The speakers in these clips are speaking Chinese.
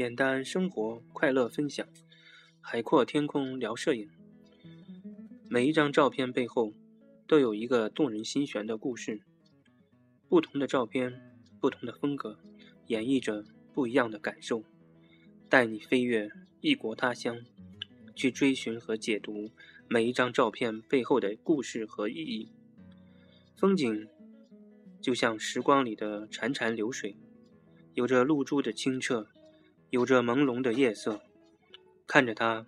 简单生活，快乐分享，海阔天空聊摄影。每一张照片背后都有一个动人心弦的故事。不同的照片，不同的风格，演绎着不一样的感受。带你飞越异国他乡，去追寻和解读每一张照片背后的故事和意义。风景就像时光里的潺潺流水。有着露珠的清澈，有着朦胧的夜色，看着它，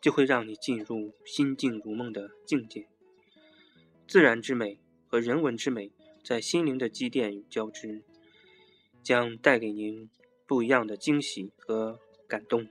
就会让你进入心静如梦的境界。自然之美和人文之美在心灵的积淀与交织，将带给您不一样的惊喜和感动。